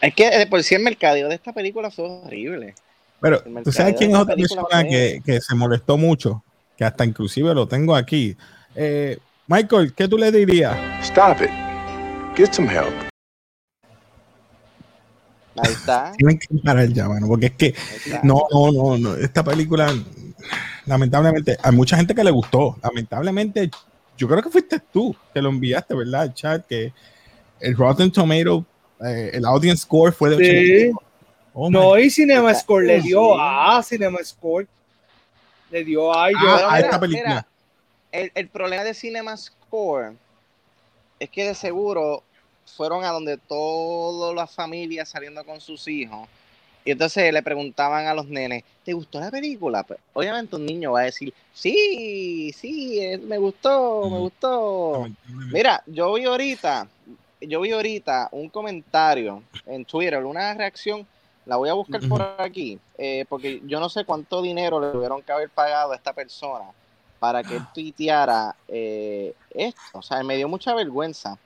Es que de por sí el mercadeo de esta película fue horrible. Pero, ¿tú sabes quién es otra persona que, que se molestó mucho? Que hasta inclusive lo tengo aquí. Eh, Michael, ¿qué tú le dirías? Stop it. Get some help. Ahí está. Tienen que parar ya, mano, porque es que no, no, no, no. Esta película, lamentablemente, hay mucha gente que le gustó. Lamentablemente, yo creo que fuiste tú que lo enviaste, ¿verdad? El chat, que el Rotten Tomato, eh, el audience score fue de Sí. 85. Oh, No, y Cinema Está- Score le dio a Cinema Score. Le dio a yo. Ah, Pero a mira, esta película. mira, el, el problema de Cinema Score es que de seguro fueron a donde todas las familias saliendo con sus hijos. Y entonces le preguntaban a los nenes, ¿te gustó la película? Pues, obviamente un niño va a decir, sí, sí, eh, me gustó, me gustó. Mira, yo vi ahorita, yo vi ahorita un comentario en Twitter, una reacción, la voy a buscar por aquí, eh, porque yo no sé cuánto dinero le tuvieron que haber pagado a esta persona para que él tuiteara eh, esto. O sea, me dio mucha vergüenza.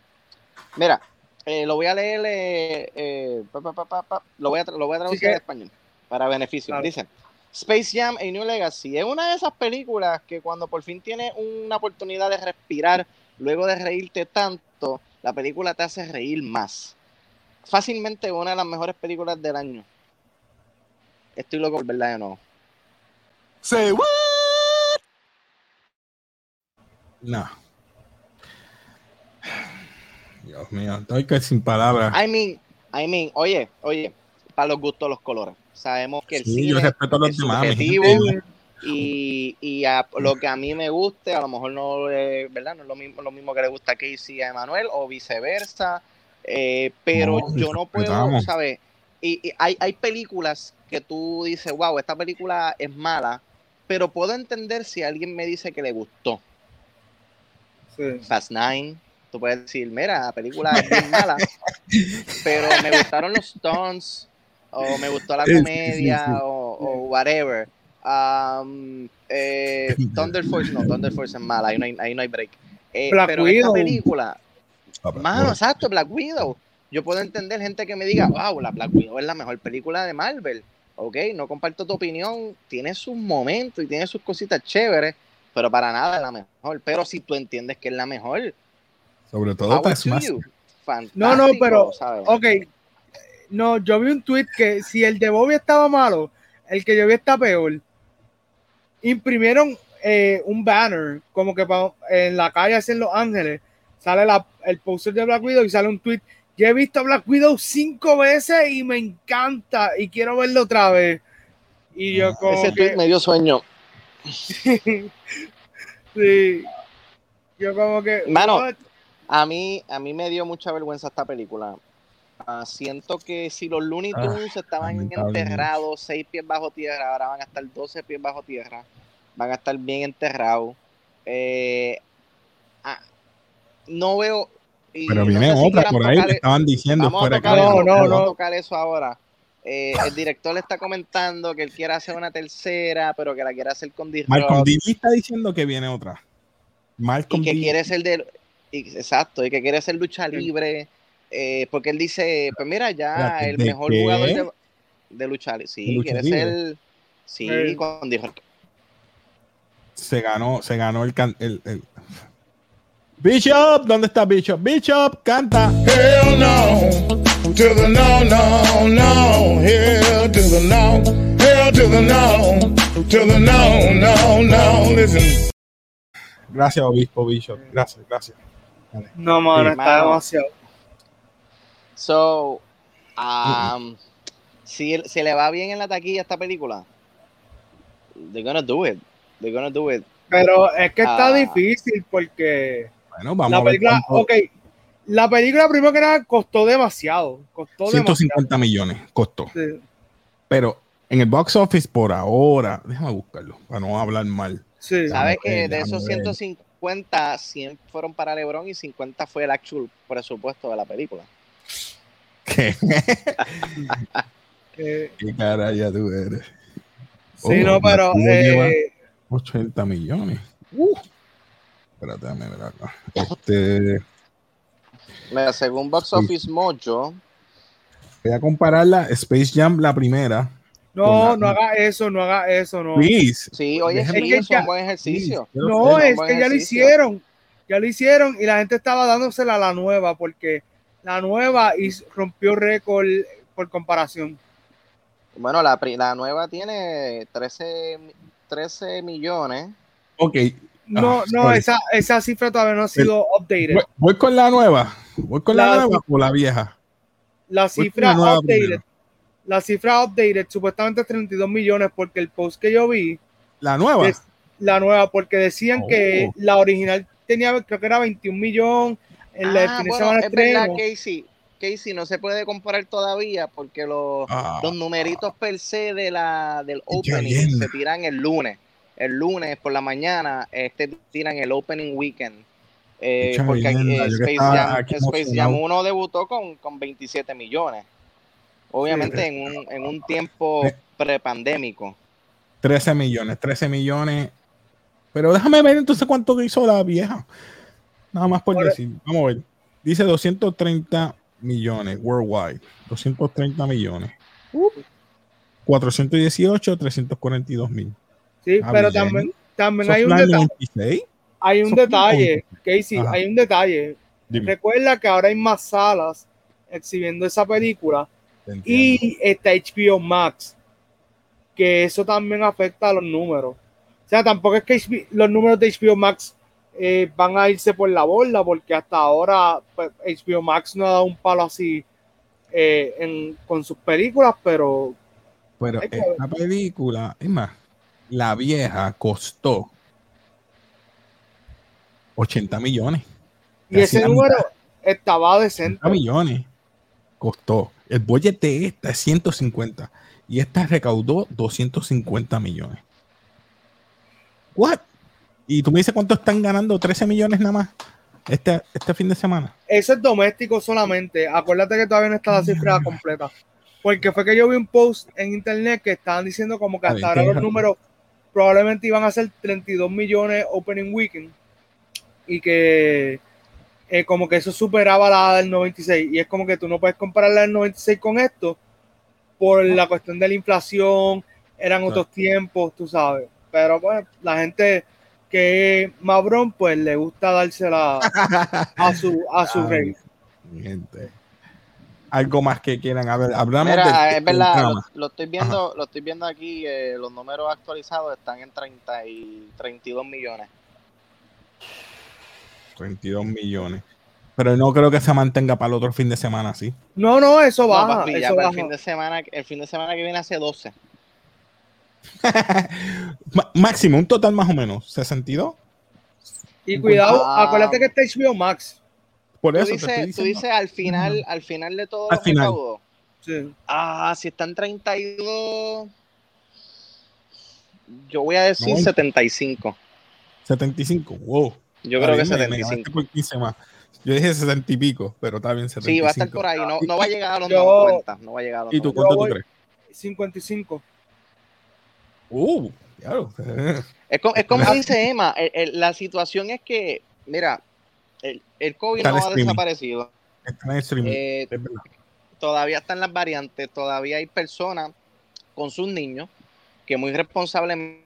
Mira, eh, lo voy a leer, eh, eh, pa, pa, pa, pa, pa, lo, voy a lo voy a traducir que- al español para beneficio. Claro. Dice, Space Jam A New Legacy es una de esas películas que cuando por fin tienes una oportunidad de respirar luego de reírte tanto, la película te hace reír más. Fácilmente una de las mejores películas del año. Estoy loco por verla de nuevo. Say what? No. Dios mío, estoy que sin palabras. I mean, I mean, oye, oye, para los gustos los colores. Sabemos que el Sí, yo cine respeto a los es demás. y, y a lo que a mí me guste, a lo mejor no, eh, ¿verdad? no es lo mismo, lo mismo que le gusta a Casey a Emanuel o viceversa, eh, pero No, yo no puedo. ¿sabes? Y, y hay, hay películas que tú dices, wow, esta película es mala, pero puedo entender si alguien me dice que le gustó. Sí. Fast Nine, tú puedes decir, mira, la película es bien mala, pero me gustaron los stunts, o me gustó la Sí, sí, sí, comedia, sí. O, o whatever. Um, eh, Thunder Force, no, Thunder Force es mala, ahí no hay, ahí no hay break. Eh, Black pero esta Widow. película, Ah, mano, exacto, Black Widow. Yo puedo entender gente que me diga, wow, la Black Widow es la mejor película de Marvel. Ok, no comparto tu opinión, tiene sus momentos y tiene sus cositas chéveres, pero para nada es la mejor. Pero si tú entiendes que es la mejor, Sobre todo. Fantástico, No, no, pero- ¿sabes? Ok. No, yo vi un tweet que si el de Bobby estaba malo, el que yo vi está peor. Imprimieron eh, un banner, como que pa- en la calle así en Los Ángeles, sale la, el poster de Black Widow y sale un tweet. Yo he visto Black Widow cinco veces y me encanta y quiero verlo otra vez. Y yo como Ese que, tweet me dio sueño. sí. Yo como que Mano, what? A mí, a mí me dio mucha vergüenza esta película. Ah, siento que si los Looney Ah, Tunes estaban enterrados seis pies bajo tierra, ahora van a estar 12 pies bajo tierra. Van a estar bien enterrados. Eh, ah, no veo. y Pero no viene sé si otra quieran por ahí tocar- que estaban diciendo Vamos a fuera No, cámara. no, vamos a no. tocar eso ahora. Eh, el director le está comentando que él quiere hacer una tercera, pero que la quiere hacer con D-Rock Malcolm D está diciendo que viene otra. y Malcolm que D. quiere ser de y- exacto y que quiere ser lucha libre eh, porque él dice pues mira ya el ¿de mejor qué? jugador de, de lucha libre sí ¿De lucha quiere libre? ser sí con D-Rock. se ganó, se ganó el, can- el, el- Bishop, ¿dónde está Bishop? Bishop, canta. Hell no, to the no, no, no. Hell to the no, hell to the no, to the no, no, no. Listen. Gracias, obispo Bishop. Gracias, gracias. No, mano, está mano. demasiado. So, um, si, si, le va bien en la taquilla esta película, they're gonna do it. They're gonna do it. Pero es que está ah. difícil porque. Bueno, vamos la película, a ver okay, la película, primero que nada, costó demasiado. Costó 150 millones costó. Pero en el box office por ahora, déjame buscarlo para no hablar mal. Sí. ¿Sabes que de esos 150? cuenta, 100 fueron para LeBron y 50 fue el actual presupuesto de la película. ¿Qué? Eh, ¿Qué ya tú eres? Sí, no, oh, pero. Eh... 80 millones. Uh. Espérate, dame ver acá. Este. Mira, según Box Office Mojo. Voy a compararla. Space Jam, la primera, no, no haga eso, no haga eso, no. Please. sí, oye, Es que eso es ya- un buen ejercicio. No, es que ya lo hicieron. Ya lo hicieron y la gente estaba dándosela a la nueva porque la nueva hiz- rompió récord por comparación. Bueno, la, la nueva tiene 13, mi- 13 millones. Ok. No, Ah, no, sorry. esa, esa cifra todavía no ha sido updated. Voy, voy con la nueva. Voy con la, La- nueva o la vieja. La cifra la updated, primero. La cifra updated supuestamente es 32 millones porque el post que yo vi La nueva. es la nueva porque decían Oh. que la original tenía creo que era 21 millones en la Ah, bueno, semana es verdad. Casey. Casey no se puede comparar todavía porque los, Ah. los numeritos per se de la, del opening se tiran el lunes. El lunes por la mañana este tiran el opening weekend. Eh, porque eh, Space, Jam, Space. Jam 1 debutó con, con 27 millones. Obviamente en, un, en un tiempo prepandémico. 13 millones. 13 millones. Pero déjame ver entonces cuánto hizo la vieja. Nada más por Por- decir. Vamos a ver. Dice 230 millones worldwide. 230 millones. 418, 342 mil. Sí, Ah, pero bien. también, también ¿Eso hay un detalle. 96? Hay un detalle, Casey, Ajá. hay un detalle. Dime. Recuerda que ahora hay más salas exhibiendo esa película entiendo. y está HBO Max, que eso también afecta a los números. O sea, tampoco es que HBO los números de HBO Max eh, van a irse por la borda, porque hasta ahora pues, HBO Max no ha dado un palo así eh, en- con sus películas, pero Pero esta película, es más, la vieja costó 80 millones. y ese número mitad. estaba 80 decente. millones costó. El budget de esta es 150 y esta recaudó 250 millones. What? Y tú me dices cuánto están ganando 13 millones nada más este, este fin de semana. Eso es doméstico solamente. Acuérdate que todavía no está la cifra completa. Porque fue que yo vi un post en internet que estaban diciendo como que hasta ahora los números probablemente iban a ser 32 millones opening weekend y que eh, como que eso superaba la del 96 y es como que tú no puedes comparar la del 96 con esto por la cuestión de la inflación, eran otros tiempos, tú sabes. Pero bueno, la gente que es mabrón pues le gusta dársela a su, a su Ay, rey. mi gente. Algo más que quieran. A ver, hablamos Mira, es verdad, lo estoy viendo, lo estoy viendo aquí, eh, los números actualizados están en 30 y 32 millones. 32 millones. Pero no creo que se mantenga para el otro fin de semana, ¿sí? No, no, eso No, baja. papi, ya eso para baja. el fin de semana, el fin de semana que viene hace 12. Ma- Máximo, un total más o menos, 62. Y cuidado, Ah. acuérdate que está HBO Max. Por Tú eso te estoy dices, tú dices al final, al final de todo Al lo que final. Sí. Ah, si está en 32, yo voy a decir No. 75. 75. Wow. Yo creo que bien, me- me 75. ganaste por 15 más. Yo dije 60 y pico, pero está bien 75. Sí, va a estar por ahí. No, no va a llegar a los Yo- 90. No va a llegar a los ¿Y tú 90. cuánto tú crees? 55. Uh, claro. Es como, es como dice Emma, el- el- la situación es que, mira, el, el COVID Está en no ha streaming. desaparecido. Está en Eh, es todavía están las variantes, todavía hay personas con sus niños que muy responsablemente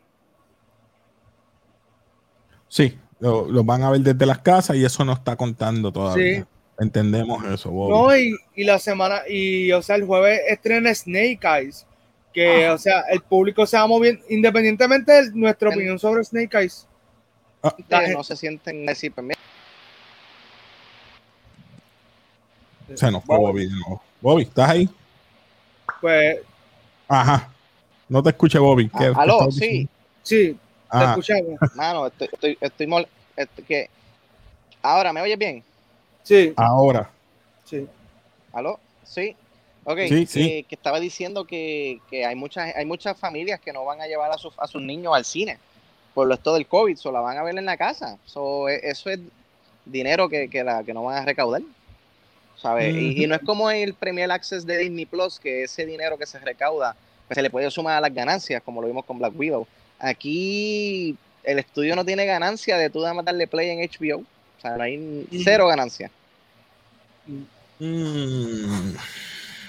Sí, lo, lo van a ver desde las casas y eso no está contando todavía. Sí. Entendemos eso, Bobby. No, y, y la semana, y o sea, el jueves estrena Snake Eyes. Que, o sea, el público se va moviendo, independientemente de nuestra El- opinión sobre Snake Eyes. La gente- no se sienten decir, pues Se nos fue Bobby. Bobby, ¿estás ahí? Pues, Ajá. No te escuché, Bobby. ¿Qué- Ah, qué aló, sí. sí, Ah, mano, estoy, estoy, estoy mol- este, que ahora me oyes bien. Sí, ahora. sí. ¿Aló? Sí. Ok, Sí, sí. Que, que estaba diciendo que, que hay muchas hay muchas familias que no van a llevar a, sus a sus niños al cine por lo esto del COVID, solo la van a ver en la casa. So, e- eso es dinero que, que, la, que no van a recaudar. ¿sabes? y, y no es como el Premier Access de Disney Plus, que ese dinero que se recauda pues, se le puede sumar a las ganancias, como lo vimos con Black Widow. Aquí el estudio no tiene ganancia de tú nada más darle play en HBO. O sea, no hay cero ganancia. Mm,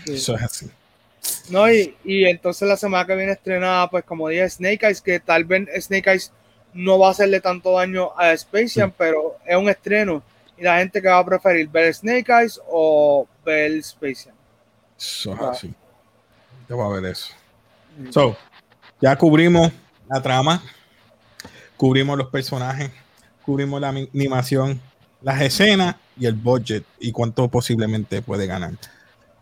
Sí. Eso es así. No, y, y entonces la semana que viene estrena, pues como dije, Snake Eyes, que tal vez Snake Eyes no va a hacerle tanto daño a Space Jam, pero es un estreno. Y la gente que va a preferir ver Snake Eyes o ver Space Jam. Eso es así. Te voy a ver eso. So, ya cubrimos la trama, cubrimos los personajes, cubrimos la animación, las escenas y el budget y cuánto posiblemente puede ganar.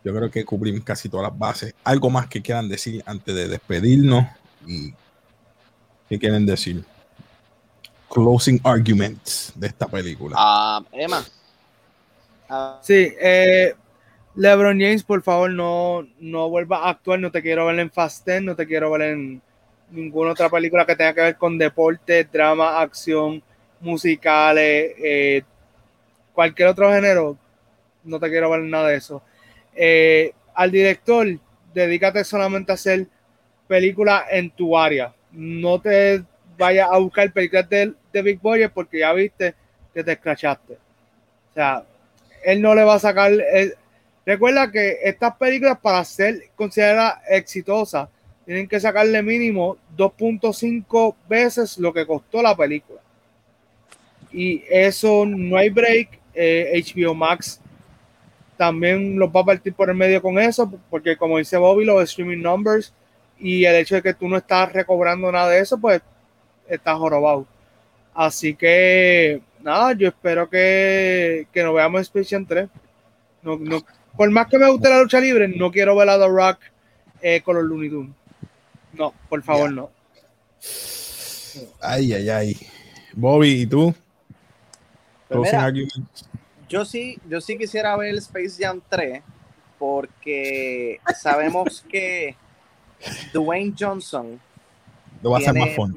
Yo creo que cubrimos casi todas las bases. Algo más que quieran decir antes de despedirnos y qué quieren decir. Closing arguments de esta película. Ah, Emma. Ah, Sí, eh, LeBron James, por favor, no, no vuelva a actuar. No te quiero ver en Fast 10, no te quiero ver en ninguna otra película que tenga que ver con deporte, drama, acción, musicales, eh, cualquier otro género. No te quiero ver nada de eso. Eh, al director, dedícate solamente a hacer películas en tu área. No te vayas a buscar películas de, de Big Boy porque ya viste que te escrachaste. O sea, él no le va a sacar. eh, recuerda que estas películas, para ser consideradas exitosas, tienen que sacarle mínimo 2.5 veces lo que costó la película. Y eso no hay break. eh, HBO Max también los va a partir por el medio con eso, porque como dice Bobby, los streaming numbers y el hecho de que tú no estás recobrando nada de eso, pues estás jorobado. Así que, nada, yo espero que, que nos veamos en Space Jam 3. No, no, por más que me guste la lucha libre, no quiero ver a The Rock eh, con los Looney Tunes. No, por favor, no. Ay, ay, ay. Bobby, ¿y tú? Pues mira, yo sí, yo sí quisiera ver Space Jam 3 porque sabemos que Dwayne Johnson Lo va a hacer tiene más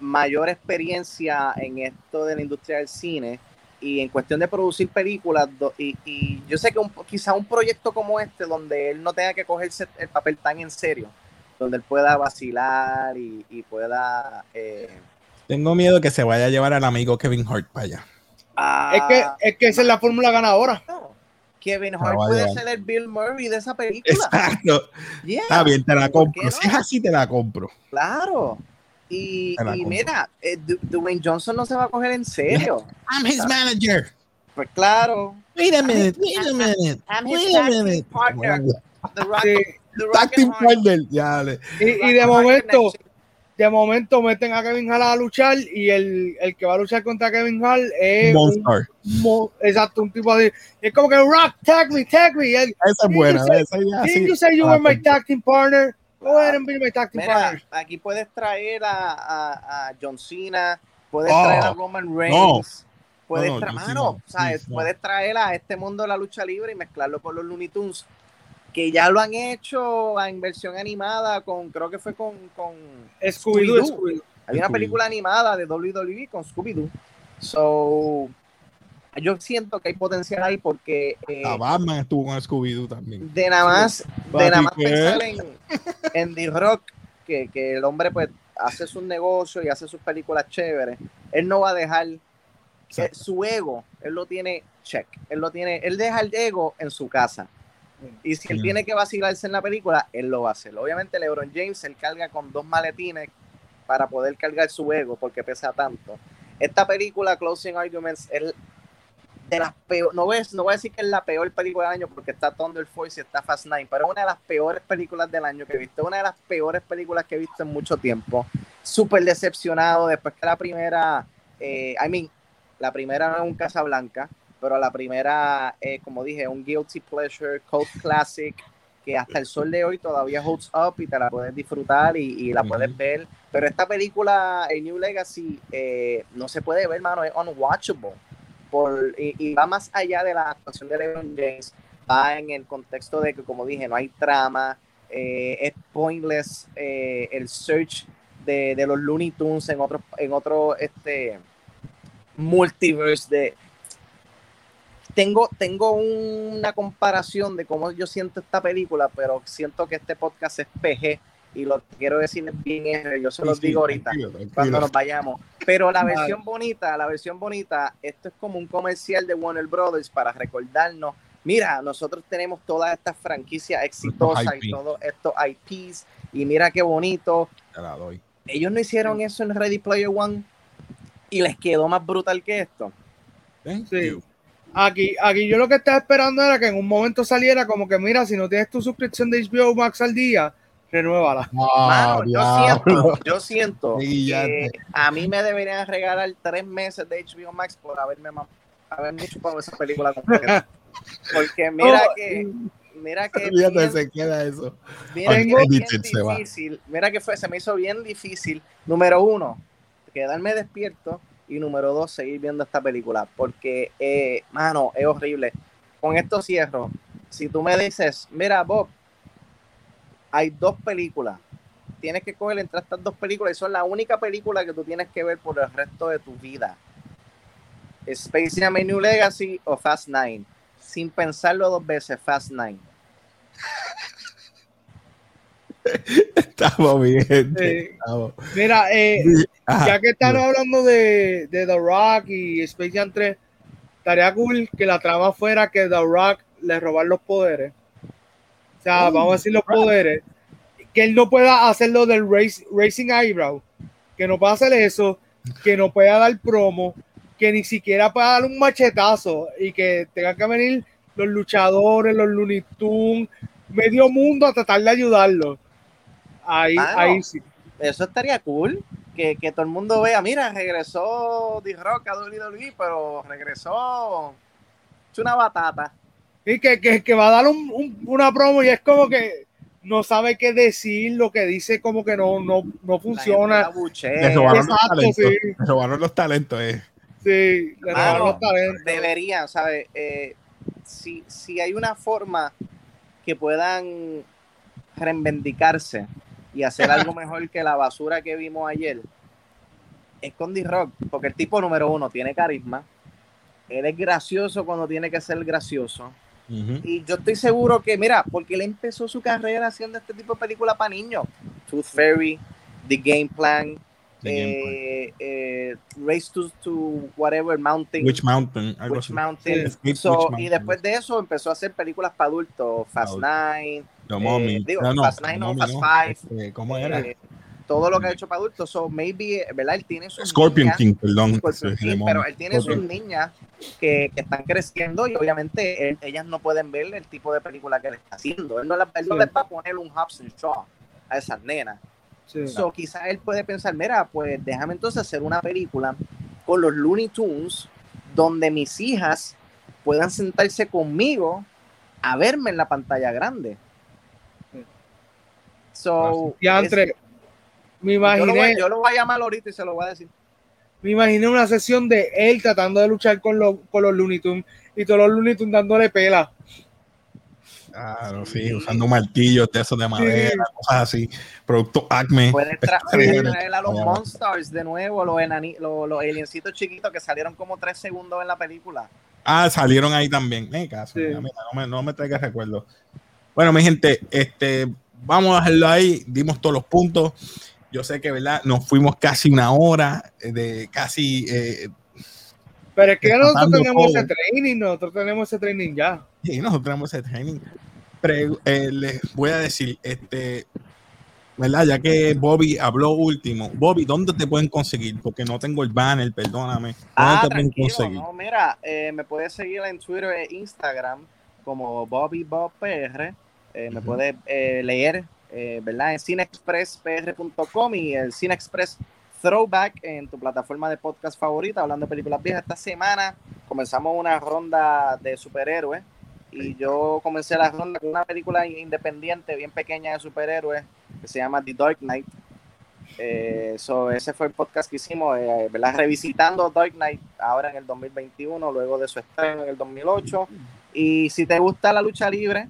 mayor experiencia en esto de la industria del cine y en cuestión de producir películas y, y yo sé que un, quizá un proyecto como este donde él no tenga que cogerse el papel tan en serio donde él pueda vacilar y, y pueda eh, Tengo miedo que se vaya a llevar al amigo Kevin Hart para allá. Es que, ah, es que esa es la fórmula ganadora. no. Kevin Hart puede ser el Bill Murray de esa película. Exacto. Yeah, Está bien, te la ¿por compro. qué Si no? es así, te la compro. Claro. Y, mira, eh, Dwayne Johnson no se va a coger en serio. I'm his manager. Pues claro. Wait a minute, wait a minute, I'm his wait a minute. partner. The Rock, Sí. Hard- partner, ya, Y, y de momento, de momento meten a Kevin Hall a luchar y el, el que va a luchar contra Kevin Hall es un, Monster. mo- exacto, un tipo de es como que Rock, tag me, tag me. Él, Esa es buena, you esa ya, Didn't sí. you say you Ah, were my pues, tag team partner? Go ahead and be my tag team Mira, partner. aquí puedes traer a, a, a John Cena, puedes Oh, traer a Roman Reigns, puedes no, traer, John Cena, mano, ¿sabes? please, no. puedes traer a este mundo de la lucha libre y mezclarlo con los Looney Tunes, que ya lo han hecho en versión animada con, creo que fue con, con Scooby-Doo, hay una película animada de WWE con Scooby-Doo. So, yo siento que hay potencial ahí porque eh, Batman estuvo con Scooby-Doo también. de nada más de nada más ¿qué? pensar en, en The Rock, que, que el hombre pues hace sus negocios y hace sus películas chéveres, él no va a dejar eh, su ego, él lo tiene check, él lo tiene, él deja el ego en su casa. Y si él tiene que vacilarse en la película, él lo va a hacer. Obviamente LeBron James, él carga con dos maletines para poder cargar su ego porque pesa tanto. Esta película, Closing Arguments, es de las peores, no voy, a- no voy a decir que es la peor película del año porque está Thunder Force y está Fast Nine, pero es una de las peores películas del año que he visto, una de las peores películas que he visto en mucho tiempo. Súper decepcionado después que la primera, eh, I mean, la primera no es un Casablanca, pero la primera, eh, como dije, un guilty pleasure, cult classic, que hasta el sol de hoy todavía holds up y te la puedes disfrutar y, y la puedes ver. Pero esta película, el New Legacy, eh, no se puede ver, mano, es unwatchable. Por, y, y va más allá de la actuación de LeBron James, va en el contexto de que, como dije, no hay trama, eh, es pointless eh, el search de, de los Looney Tunes en otro, en otro este, multiverse de... Tengo, tengo una comparación de cómo yo siento esta película, pero siento que este podcast es PG y lo que quiero decir es bien R, yo se los Sí, digo ahorita tranquilo, tranquilo. cuando nos vayamos. Pero la versión bonita, la versión bonita, esto es como un comercial de Warner Brothers para recordarnos, mira, nosotros tenemos todas estas franquicias exitosas y todos estos IPs y mira qué bonito. Te la doy. Ellos no hicieron eso en Ready Player One y les quedó más brutal que esto. Thank Sí. you. Aquí, aquí yo lo que estaba esperando era que en un momento saliera como que, mira, si no tienes tu suscripción de HBO Max al día, renuévala. Ah, Mano, yo siento, yo siento que te- a mí me deberían regalar tres meses de HBO Max por haberme haberme chupado esa película completa. Porque mira Oh, que mira que bien- se queda eso. mira que difícil. Mira que fue, se me hizo bien difícil. Número uno, quedarme despierto. Y número dos, seguir viendo esta película. Porque, eh, mano, es horrible. Con esto cierro. Si tú me dices, mira, Bob, hay dos películas. Tienes que coger entre estas dos películas y son la única película que tú tienes que ver por el resto de tu vida. Space Jam New Legacy o Fast Nine. Sin pensarlo dos veces, Fast Nine. Estamos bien. Eh, estamos. mira, eh, ya que están hablando de, de The Rock y Space Jam 3, estaría cool que la trama fuera que The Rock le roban los poderes. O sea, Oh, vamos a decir los poderes. Que él no pueda hacerlo del race, Racing Eyebrow. Que no pueda hacer eso. Que no pueda dar promo. Que ni siquiera pueda dar un machetazo. Y que tengan que venir los luchadores, los Looney Tunes, medio mundo a tratar de ayudarlo. Ahí, Mano, ahí sí. Eso estaría cool. Que, que todo el mundo vea, mira, regresó The Rock a WWE, pero regresó es una batata. Y que, que, que va a dar un- un- una promo y es como que no sabe qué decir, lo que dice como que no, no, no funciona. Le robaron los Exacto, talentos. sí. Le robaron los talentos. Eh. Sí, le Mano, robaron los talentos. deberían, ¿sabes? Eh, si, si hay una forma que puedan reivindicarse y hacer algo mejor que la basura que vimos ayer, es con D-Rock, porque el tipo número uno tiene carisma, él es gracioso cuando tiene que ser gracioso, y yo estoy seguro que, mira, porque él empezó su carrera haciendo este tipo de película para niños, Tooth Fairy, The Game Plan, The Game eh, eh, Race to, to Whatever Mountain, Witch Mountain. así. Mountain. So, Witch y Mountain. después de eso empezó a hacer películas para adultos, Fast Adulto. Nine, The eh, Mummy. digo, No, no, Fast The Nine no, Mummy Fast no. Five. Este, ¿Cómo era? eh, todo lo que ha hecho para adultos. So, maybe, ¿verdad? Él tiene sus Scorpion niñas, King, perdón. Scorpion King, pero él tiene sus niñas que, que están creciendo y obviamente él- ellas no pueden ver el tipo de película que él está haciendo. Él no, la- él no les va a poner un Hobson Shaw a esas nenas. Sí. So, quizás él puede pensar, mira, pues déjame entonces hacer una película con los Looney Tunes donde mis hijas puedan sentarse conmigo a verme en la pantalla grande. So, es- me yo, lo voy, imaginé, yo lo voy a llamar ahorita y se lo voy a decir. me imaginé una sesión de él tratando de luchar con los, con los Looney Tunes y todos los Looney Tunes dándole pela. Claro, sí, usando martillos de esos de madera, cosas así. Producto Acme. Puedes, traer a los. Monsters de nuevo, los, enani- los, los aliencitos chiquitos que salieron como tres segundos en la película. Ah, salieron ahí también. Me caso. Sí. mira, no, me, no me traigas recuerdos. Bueno, mi gente, este, vamos a dejarlo ahí. Dimos todos los puntos. Yo sé que, ¿verdad? Nos fuimos casi una hora eh, de casi. eh, Pero es que nosotros tenemos todo. ese training, nosotros tenemos ese training ya. y nosotros tenemos ese training. Pero eh, les voy a decir, este, ¿verdad? Ya que Bobby habló último. Bobby, ¿dónde te pueden conseguir? Porque no tengo el banner, perdóname. ¿Dónde Ah, te pueden conseguir? no, mira, eh, me puedes seguir en Twitter e Instagram como Bobby Bob PR. Eh, Me puedes eh, leer, eh, ¿verdad? En cinexpresspr.com y el Cinexpress Throwback en tu plataforma de podcast favorita, hablando de películas viejas. Esta semana comenzamos una ronda de superhéroes y yo comencé la ronda con una película independiente, bien pequeña de superhéroes, que se llama The Dark Knight. Eh, so, ese fue el podcast que hicimos, eh, ¿verdad? Revisitando Dark Knight ahora en el 2021, luego de su estreno en el 2008. Y si te gusta la lucha libre,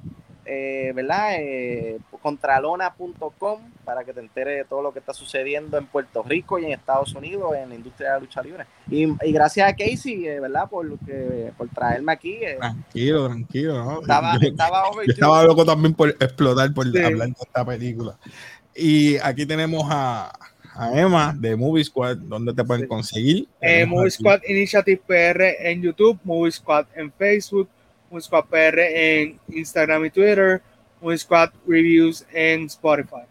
eh, ¿verdad? Eh, contralona.com para que te enteres de todo lo que está sucediendo en Puerto Rico y en Estados Unidos en la industria de la lucha libre. Y, y gracias a Casey, eh, ¿verdad? Por, que- por traerme aquí. eh, Tranquilo, tranquilo. ¿no? estaba, Yo- estaba Yo overdue. estaba loco también por explotar, por Sí. hablar de esta película. Y aquí tenemos a, a Emma de Movie Squad, donde te pueden Sí. conseguir. Eh, Movie aquí- Squad Initiative PR en YouTube, Movie Squad en Facebook, Movie Squad PR en Instagram y Twitter, Movie Squad Reviews en Spotify.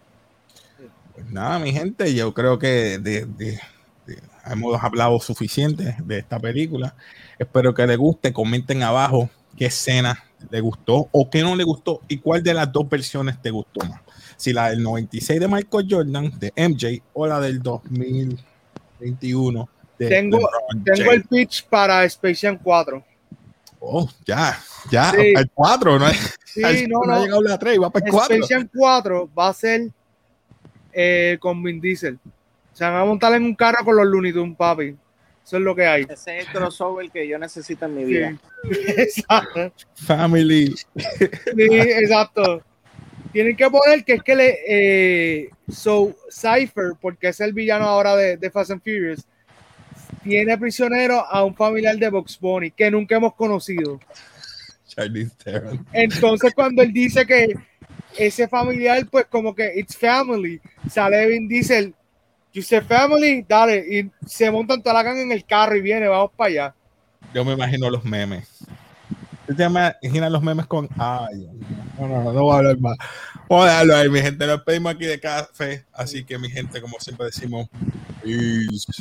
Pues nada, mi gente, yo creo que de- de- de- hemos hablado suficiente de esta película. Espero que les guste. Comenten abajo qué escena le gustó o qué no le gustó y cuál de las dos versiones te gustó más. Si la del 96 de Michael Jordan, de MJ, o la del 2021 de Tengo- Tengo el pitch para Space Jam 4. Oh, ya, ya, Sí. el 4, no, es- Sí, al- no, no ha llegado la 3, va para el 4. Space Jam 4 va a ser eh, con Vin Diesel. Se van a montar en un carro con los Looney Tunes, papi. Eso es lo que hay. Ese es el crossover que yo necesito en mi Sí. vida. Exacto. Family. Sí, exacto. Tienen que poner que es que le. Eh, so, Cypher, porque es el villano ahora de, de Fast and Furious, tiene prisionero a un familiar de Box Bunny que nunca hemos conocido. Entonces, cuando él dice que ese familiar, pues como que it's family, sale Vin Diesel, you say family, dale, y se montan toda la gang en el carro y viene, vamos para allá. Yo me imagino los memes. ¿Tú te imaginas los memes con. Ay, no, no, no, no voy a hablar más. Vamos a dejarlo ahí, mi gente. Nos pedimos aquí de café. Así que, mi gente, como siempre decimos, peace.